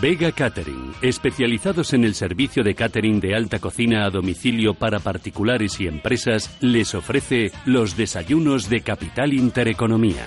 Vega Catering, especializados en el servicio de catering de alta cocina a domicilio para particulares y empresas, les ofrece los desayunos de Capital Intereconomía.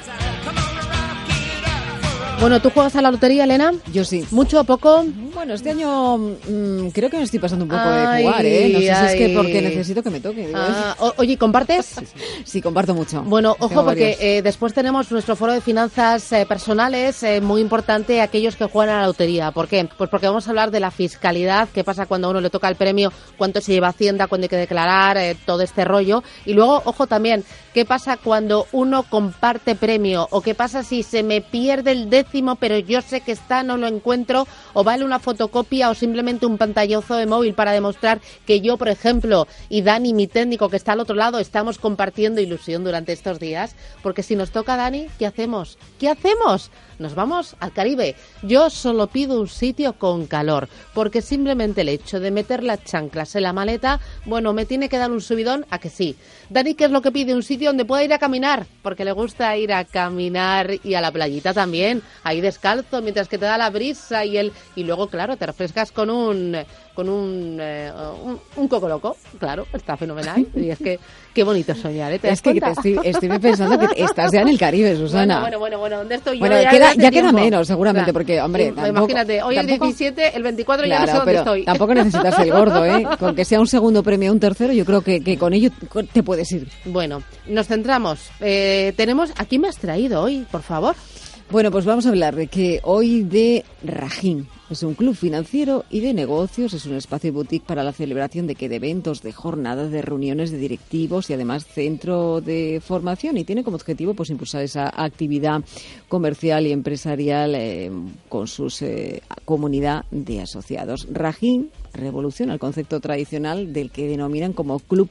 Bueno, ¿tú juegas a la lotería, Elena? Yo sí. ¿Mucho o poco? Bueno, este año mm, creo que me estoy pasando un poco de jugar, ¿eh? No sé si es que porque necesito que me toque. digo, Ah, oye, ¿compartes? Sí, comparto mucho. Bueno, ojo porque eh, después tenemos nuestro foro de finanzas eh, personales, eh, muy importante aquellos que juegan a la lotería. ¿Por qué? Pues porque vamos a hablar de la fiscalidad, qué pasa cuando a uno le toca el premio, cuánto se lleva Hacienda, cuándo hay que declarar, eh, todo este rollo. Y luego, ojo también, qué pasa cuando uno comparte premio o qué pasa si se me pierde el pero yo sé que está, no lo encuentro, o vale una fotocopia o simplemente un pantallazo de móvil para demostrar que yo, por ejemplo, y Dani, mi técnico que está al otro lado, estamos compartiendo ilusión durante estos días. Porque si nos toca Dani, ¿qué hacemos? ¿Qué hacemos? Nos vamos al Caribe. Yo solo pido un sitio con calor, porque simplemente el hecho de meter las chanclas en la maleta, bueno, me tiene que dar un subidón a que sí. Dani, ¿qué es lo que pide? Un sitio donde pueda ir a caminar, porque le gusta ir a caminar y a la playita también, ahí descalzo, mientras que te da la brisa y el y luego, claro, te refrescas con un con un, eh, un, un coco loco, claro, está fenomenal. Y es que qué bonito soñar, ¿eh? ¿Te das Es que te estoy, estoy pensando que estás ya en el Caribe, Susana. Bueno, bueno, bueno, bueno, ¿dónde estoy yo? Bueno, ya queda- ya menos, seguramente, porque, hombre, tampoco- Imagínate, hoy tampoco- el 17, el 24 ya no sé dónde pero estoy. tampoco necesitas el gordo, ¿eh? Con que sea un segundo premio o un tercero, yo creo que, que con ello te puedes ir. Bueno, nos centramos. Eh, tenemos, ¿a quién me has traído hoy, por favor? Bueno, pues vamos a hablar de que hoy de Rajín. Es un club financiero y de negocios, es un espacio boutique para la celebración de que de eventos, de jornadas, de reuniones de directivos y además centro de formación y tiene como objetivo pues impulsar esa actividad comercial y empresarial eh, con su comunidad de asociados. Rajín revoluciona el concepto tradicional del que denominan como club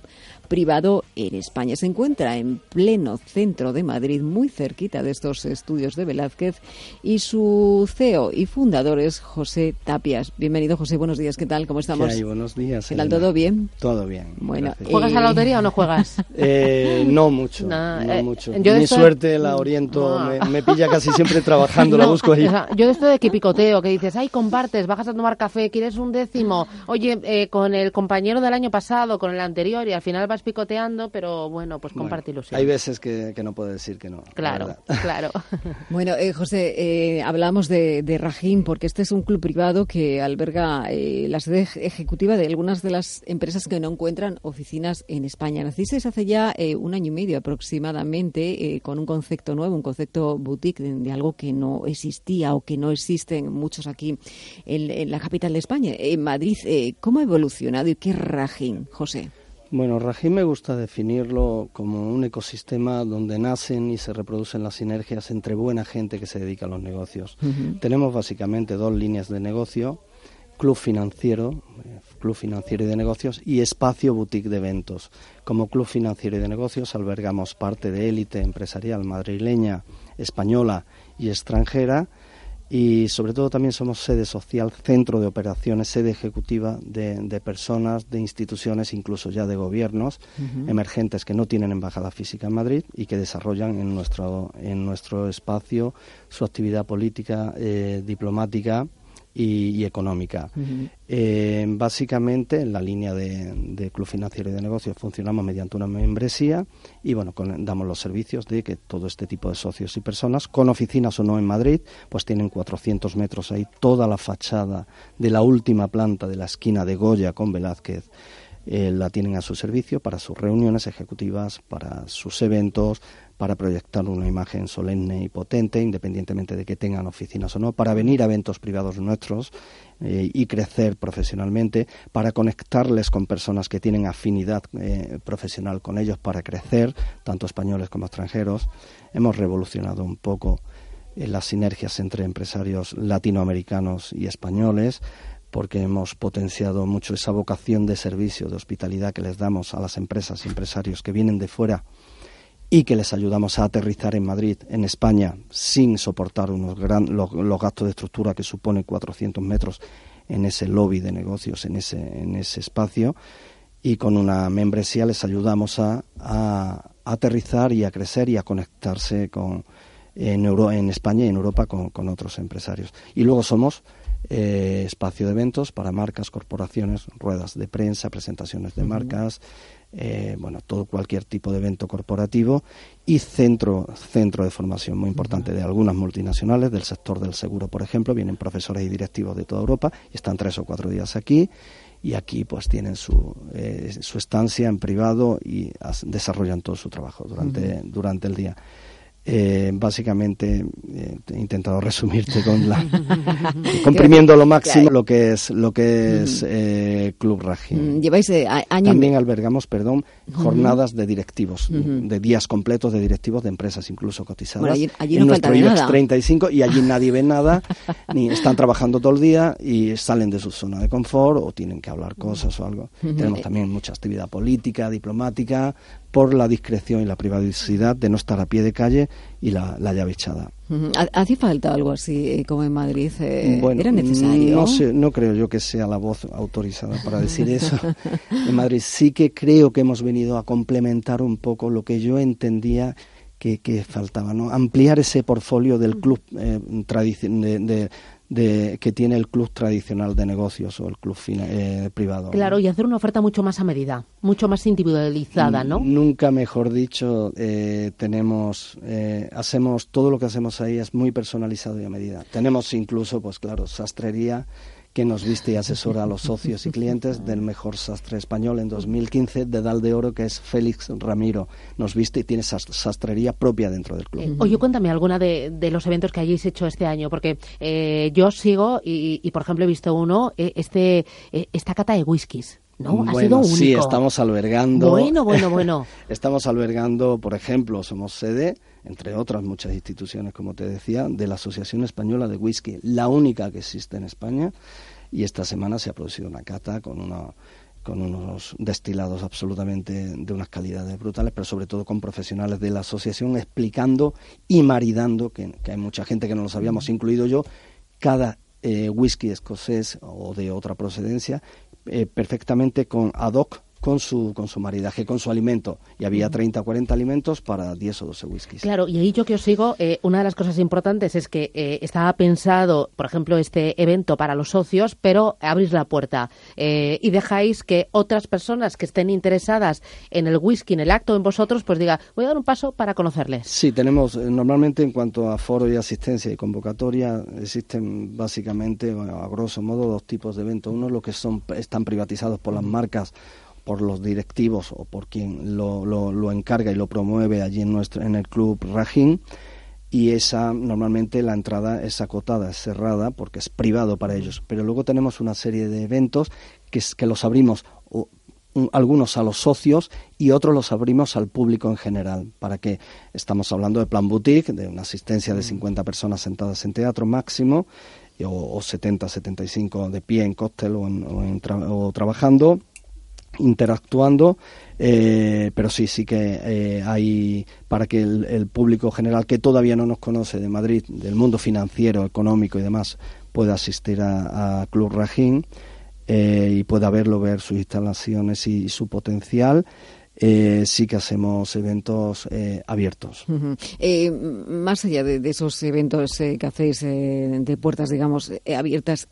privado en España. Se encuentra en pleno centro de Madrid, muy cerquita de estos estudios de Velázquez, y su CEO y fundador es José Tapias. Bienvenido, José. Buenos días. ¿Qué tal? ¿Cómo estamos? ¿Qué hay? Buenos días. ¿Qué tal? Elena. ¿Todo bien? Todo bien. Bueno. ¿Juegas a la Eh, lotería o no juegas? Eh, no mucho, No, no, eh, mucho. yo Mi estoy- suerte la oriento, me, me pilla casi siempre trabajando, la busco ahí. o sea, yo de esto de que picoteo, que dices, ay, compartes, bajas a tomar café, quieres un décimo, oye, eh, con el compañero del año pasado, con el anterior, y al final vas picoteando, pero bueno, pues Bueno, comparte ilusión. Hay veces que, que no puedo decir que no. la Claro, claro. Bueno, eh, José, eh, hablamos de, de Rajín porque este es un club privado que alberga eh, la sede ej- ejecutiva de algunas de las empresas que no encuentran oficinas en España. Nacisteis hace ya eh, un año y medio aproximadamente eh, con un concepto nuevo, un concepto boutique de, de algo que no existía o que no existen muchos aquí en, en la capital de España, en Madrid. Eh, ¿Cómo ha evolucionado y qué es Rajín, José? Bueno, Rajín me gusta definirlo como un ecosistema donde nacen y se reproducen las sinergias entre buena gente que se dedica a los negocios. Tenemos básicamente dos líneas de negocio, club financiero, eh, club financiero y de negocios y espacio boutique de eventos. Como club financiero y de negocios albergamos parte de élite empresarial madrileña, española y extranjera y sobre todo también somos sede social, centro de operaciones, sede ejecutiva de, de personas, de instituciones, incluso ya de gobiernos emergentes que no tienen embajada física en Madrid y que desarrollan en nuestro, en nuestro espacio su actividad política, eh, diplomática y, y económica. Eh, básicamente, en la línea de, de Club Financiero y de Negocios funcionamos mediante una membresía y bueno, con- damos los servicios de que todo este tipo de socios y personas, con oficinas o no en Madrid, pues tienen 400 metros ahí toda la fachada de la última planta de la esquina de Goya con Velázquez. Eh, la tienen a su servicio para sus reuniones ejecutivas, para sus eventos, para proyectar una imagen solemne y potente, independientemente de que tengan oficinas o no, para venir a eventos privados nuestros eh, y crecer profesionalmente, para conectarles con personas que tienen afinidad eh, profesional con ellos para crecer, tanto españoles como extranjeros. Hemos revolucionado un poco las sinergias entre empresarios latinoamericanos y españoles porque hemos potenciado mucho esa vocación de servicio, de hospitalidad que les damos a las empresas y empresarios que vienen de fuera y que les ayudamos a aterrizar en Madrid, en España, sin soportar unos gran, los, gastos de estructura que supone 400 metros en ese lobby de negocios, en ese, en ese espacio. Y con una membresía les ayudamos a, a aterrizar y a crecer y a conectarse con, en, Euro- en España y en Europa con, con otros empresarios. Y luego somos eh, espacio de eventos para marcas, corporaciones, ruedas de prensa, presentaciones de marcas, eh, bueno, todo cualquier tipo de evento corporativo y centro, centro de formación muy importante de algunas multinacionales del sector del seguro, por ejemplo, vienen profesores y directivos de toda Europa y están tres o cuatro días aquí y aquí pues tienen su, eh, su estancia en privado y desarrollan todo su trabajo durante, durante el día. Eh, básicamente eh, he intentado resumirte con la comprimiendo lo máximo lo que es lo que es eh, Club Rajin. Mm, lleváis años también albergamos perdón jornadas de directivos de días completos de directivos de empresas incluso cotizadas allí, no en nuestro IBEX 35 y allí nadie ve nada ni están trabajando todo el día y salen de su zona de confort o tienen que hablar cosas o algo. Tenemos también mucha actividad política diplomática por la discreción y la privacidad de no estar a pie de calle y la, llave echada. ¿Hace falta algo así eh, como en Madrid? Eh, ¿Era necesario? No, sé, no creo yo que sea la voz autorizada para decir eso. en Madrid sí que creo que hemos venido a complementar un poco lo que yo entendía que, faltaba, ¿no? Ampliar ese portfolio del club eh, de, de, que tiene el club tradicional de negocios o el club eh, privado. Claro, y hacer una oferta mucho más a medida, mucho más individualizada, ¿no? Nunca mejor dicho, eh, tenemos, eh, hacemos, todo lo que hacemos ahí es muy personalizado y a medida. Tenemos incluso, pues claro, sastrería que nos viste y asesora a los socios y clientes del mejor sastre español en 2015 de Dal de Oro, que es Félix Ramiro. Nos viste y tiene sastrería propia dentro del club. oye, cuéntame alguna de, los eventos que hayáis hecho este año, porque eh, yo sigo y, por ejemplo, he visto uno, eh, este, eh, esta cata de whiskies. ¿no? Ha sido único. Sí, estamos albergando. Bueno, bueno, bueno. estamos albergando, por ejemplo, somos sede, entre otras muchas instituciones, como te decía, de la Asociación Española de Whisky, la única que existe en España. Y esta semana se ha producido una cata con una con unos destilados absolutamente de unas calidades brutales, pero sobre todo con profesionales de la asociación explicando y maridando, que, hay mucha gente que no los habíamos incluido yo, cada eh, whisky escocés o de otra procedencia eh, perfectamente con ad hoc con su, con su maridaje, con su alimento. Y había 30 o 40 alimentos para 10 o 12 whiskies. Claro, y ahí yo que os sigo, eh, una de las cosas importantes es que eh, estaba pensado, por ejemplo, este evento para los socios, pero abrís la puerta eh, y dejáis que otras personas que estén interesadas en el whisky, en el acto, en vosotros, pues diga, voy a dar un paso para conocerles. Sí, tenemos, normalmente en cuanto a foro y asistencia y convocatoria, existen básicamente, a grosso modo, dos tipos de eventos. Uno, los que son, están privatizados por las marcas por los directivos o por quien lo, lo, encarga y lo promueve allí en, nuestro, en el club Rajin y esa normalmente la entrada es acotada, es cerrada porque es privado para ellos. Pero luego tenemos una serie de eventos que, que los abrimos algunos a los socios y otros los abrimos al público en general. ¿Para que Estamos hablando de plan boutique, de una asistencia de 50 personas sentadas en teatro máximo o, 70, 75 de pie en cóctel o, o trabajando interactuando, eh, pero sí, sí que eh, hay para que el, público general que todavía no nos conoce de Madrid, del mundo financiero, económico y demás, pueda asistir a, Club Rajín eh, y pueda verlo, ver sus instalaciones y su potencial eh, sí que hacemos eventos eh, abiertos. Eh, más allá de, esos eventos que hacéis de puertas, digamos, abiertas,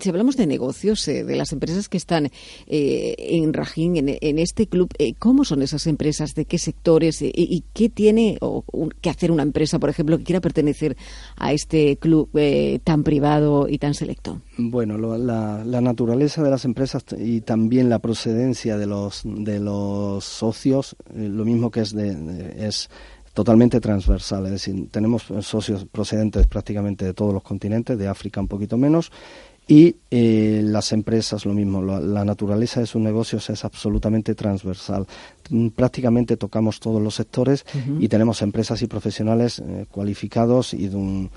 si hablamos de negocios, de las empresas que están en Rajín, en, este club, ¿cómo son esas empresas? ¿De qué sectores? ¿Y, qué tiene que hacer una empresa, por ejemplo, que quiera pertenecer a este club tan privado y tan selecto? Bueno, la, naturaleza de las empresas y también la procedencia de los, de los socios, eh, lo mismo que es, de, es totalmente transversal. Es decir, tenemos socios procedentes prácticamente de todos los continentes, de África un poquito menos, y eh, las empresas lo mismo. La, naturaleza de sus negocios es absolutamente transversal. Mm, prácticamente tocamos todos los sectores y tenemos empresas y profesionales eh, cualificados y de un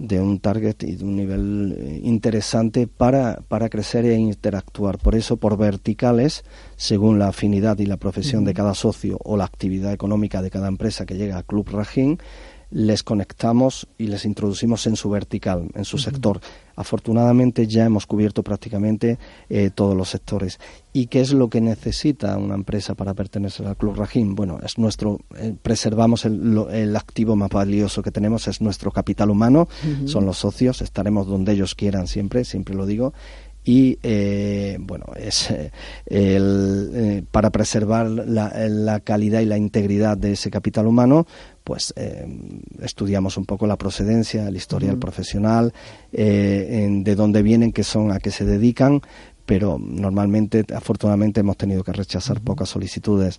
de un target y de un nivel eh, interesante para, para crecer e interactuar. Por eso, por verticales, según la afinidad y la profesión de cada socio o la actividad económica de cada empresa que llega a Club Rajin, les conectamos y les introducimos en su vertical, en su sector. Afortunadamente ya hemos cubierto prácticamente eh, todos los sectores. ¿Y qué es lo que necesita una empresa para pertenecer al Club Rajim? Bueno, es nuestro, eh, preservamos el, activo más valioso que tenemos, es nuestro capital humano, son los socios, estaremos donde ellos quieran siempre, siempre lo digo, y eh, bueno es eh, el, eh, para preservar la, calidad y la integridad de ese capital humano pues estudiamos un poco la procedencia la historia profesional de dónde vienen qué son a qué se dedican pero normalmente, afortunadamente, hemos tenido que rechazar pocas solicitudes.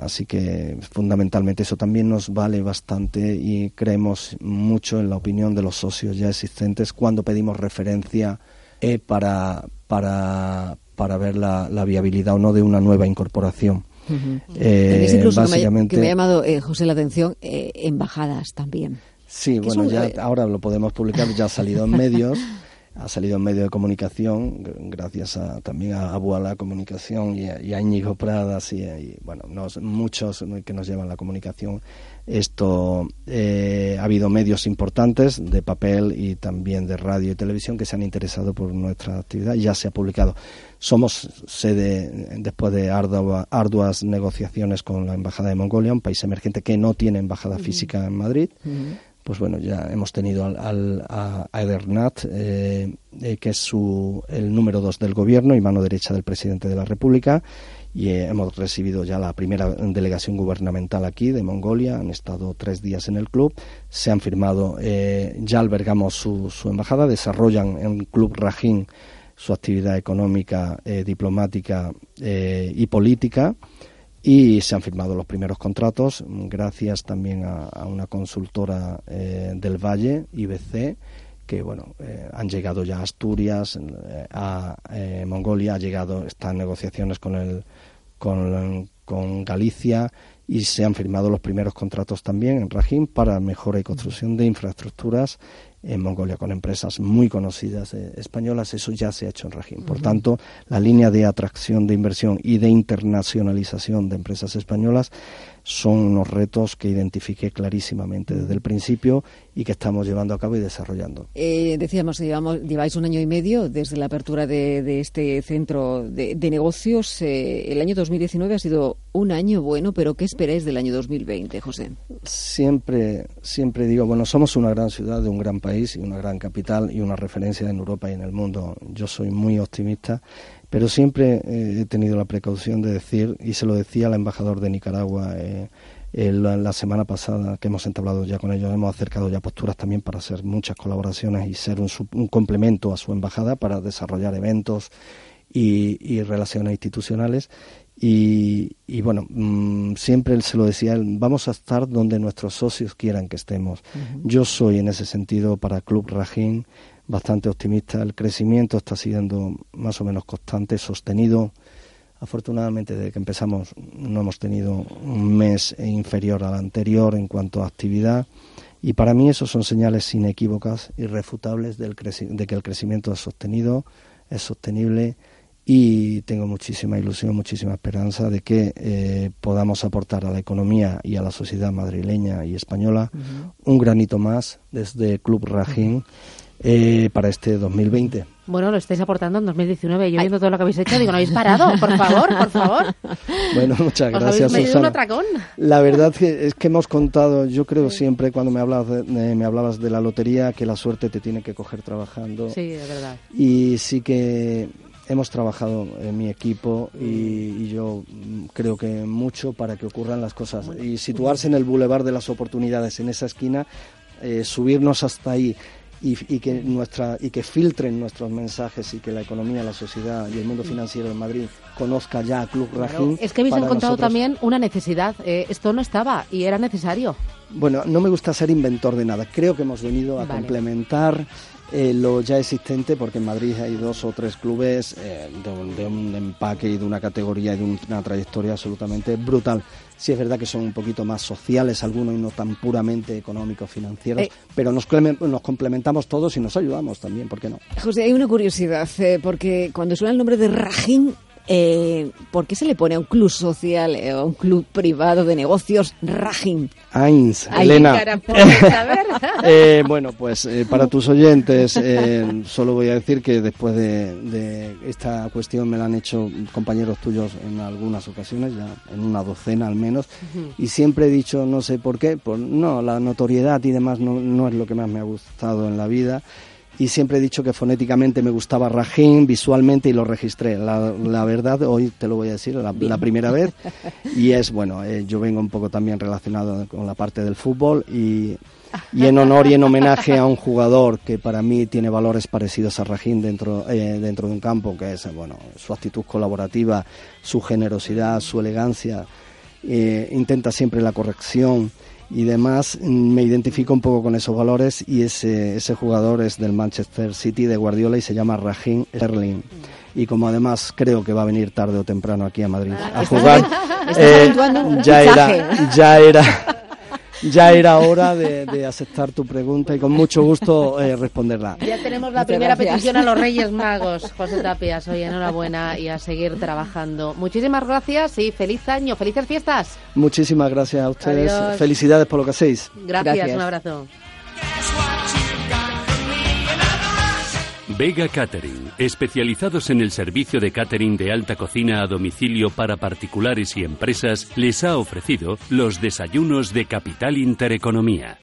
así que fundamentalmente eso también nos vale bastante y creemos mucho en la opinión de los socios ya existentes cuando pedimos referencia eh, para, para, para ver la, la, viabilidad o no de una nueva incorporación. eh, incluso básicamente, que, me, ha llamado, eh, José, la atención, eh, embajadas también. Sí, bueno, ya ahora lo podemos publicar, ya ha salido en medios. Ha salido en medios de comunicación, gracias a, también a Abuela Comunicación y a, y a Íñigo Pradas y, y bueno, muchos que nos llevan la comunicación esto eh, ha habido medios importantes de papel y también de radio y televisión que se han interesado por nuestra actividad y ya se ha publicado. Somos sede, después de arduas negociaciones con la Embajada de Mongolia, un país emergente que no tiene embajada física en Madrid. Pues bueno, ya hemos tenido al, a, Edernat, eh, eh, que es su, el número dos del gobierno y mano derecha del presidente de la República y eh, hemos recibido ya la primera delegación gubernamental aquí de Mongolia. Han estado tres días en el club. Se han firmado, ya albergamos su, su, embajada, desarrollan en Club Rajín su actividad económica, diplomática y política. Y se han firmado los primeros contratos, gracias también a, una consultora del Valle, IBC, que bueno han llegado ya a Asturias, a Mongolia, ha llegado, están negociaciones con el con, con Galicia y se han firmado los primeros contratos también en Rajim para mejora y construcción de infraestructuras en Mongolia con empresas muy conocidas eh, españolas. Eso ya se ha hecho en Rajim. Por tanto, la línea de atracción de inversión y de internacionalización de empresas españolas son unos retos que identifiqué clarísimamente desde el principio y que estamos llevando a cabo y desarrollando. Eh, decíamos, llevamos, lleváis un año y medio desde la apertura de, este centro de, negocios. Eh, el año 2019 ha sido un año bueno, pero ¿qué esperáis del año 2020, José? Siempre, siempre digo, bueno, somos una gran ciudad de un gran país y una gran capital y una referencia en Europa y en el mundo. Yo soy muy optimista pero siempre eh, he tenido la precaución de decir, y se lo decía al embajador de Nicaragua eh, la, semana pasada, que hemos entablado ya con ellos, hemos acercado ya posturas también para hacer muchas colaboraciones y ser un, un complemento a su embajada para desarrollar eventos y, relaciones institucionales. Y, bueno, mm, siempre se lo decía, vamos a estar donde nuestros socios quieran que estemos. Yo soy en ese sentido para Club Rajín bastante optimista. El crecimiento está siendo más o menos constante, sostenido. Afortunadamente, desde que empezamos no hemos tenido un mes inferior al anterior en cuanto a actividad. Y para mí eso son señales inequívocas, irrefutables del de que el crecimiento es sostenido, es sostenible y tengo muchísima ilusión, muchísima esperanza de que eh, podamos aportar a la economía y a la sociedad madrileña y española un granito más desde Club Rajín eh, para este 2020. Bueno, lo estáis aportando en 2019. Yo viendo todo lo que habéis hecho, digo, no habéis parado, por favor, por favor. Bueno, muchas gracias, ¿Os un atracón? La verdad es que hemos contado, yo creo siempre cuando me hablabas, de, me hablabas de la lotería, que la suerte te tiene que coger trabajando. Sí, es verdad. Y sí que hemos trabajado en mi equipo y, yo creo que mucho para que ocurran las cosas. Y situarse en el bulevar de las oportunidades, en esa esquina, eh, subirnos hasta ahí y, que nuestra y que filtren nuestros mensajes y que la economía, la sociedad y el mundo financiero de Madrid conozca ya a Club Rajín. Es que habéis encontrado también una necesidad. Eh, esto no estaba y era necesario. Bueno, no me gusta ser inventor de nada. Creo que hemos venido a complementar eh, lo ya existente, porque en Madrid hay dos o tres clubes eh, de, un, empaque y de una categoría y de una trayectoria absolutamente brutal. Sí es verdad que son un poquito más sociales algunos y no tan puramente económicos, financieros, eh. pero nos, nos complementamos todos y nos ayudamos también, ¿por qué no? José, hay una curiosidad, porque cuando suena el nombre de Rajín, Eh, ¿Por qué se le pone a un club social o a un club privado de negocios Rajin? Ains, Elena. eh, bueno, pues eh, para tus oyentes, eh, solo voy a decir que después de, esta cuestión me la han hecho compañeros tuyos en algunas ocasiones, ya en una docena al menos, y siempre he dicho, no sé por qué, por, no, la notoriedad y demás no, no es lo que más me ha gustado en la vida y siempre he dicho que fonéticamente me gustaba Rajin visualmente y lo registré. La, verdad, hoy te lo voy a decir, la, primera vez. Y es, bueno, eh, yo vengo un poco también relacionado con la parte del fútbol y, y, en honor y en homenaje a un jugador que para mí tiene valores parecidos a Rajin dentro, eh, dentro de un campo, que es, bueno, su actitud colaborativa, su generosidad, su elegancia. Eh, intenta siempre la corrección y demás, me identifico un poco con esos valores y ese, ese jugador es del Manchester City de Guardiola y se llama Raheem Sterling. Y como además creo que va a venir tarde o temprano aquí a Madrid a jugar, eh, ya era, ya era ya era hora de, aceptar tu pregunta y con mucho gusto eh, responderla. Ya tenemos la primera petición a los Reyes Magos, José Tapias. Oye, enhorabuena y a seguir trabajando. Muchísimas gracias y feliz año, felices fiestas. Muchísimas gracias a ustedes. Felicidades por lo que hacéis. gracias. un abrazo. Vega Catering, especializados en el servicio de catering de alta cocina a domicilio para particulares y empresas, les ha ofrecido los desayunos de Capital Intereconomía.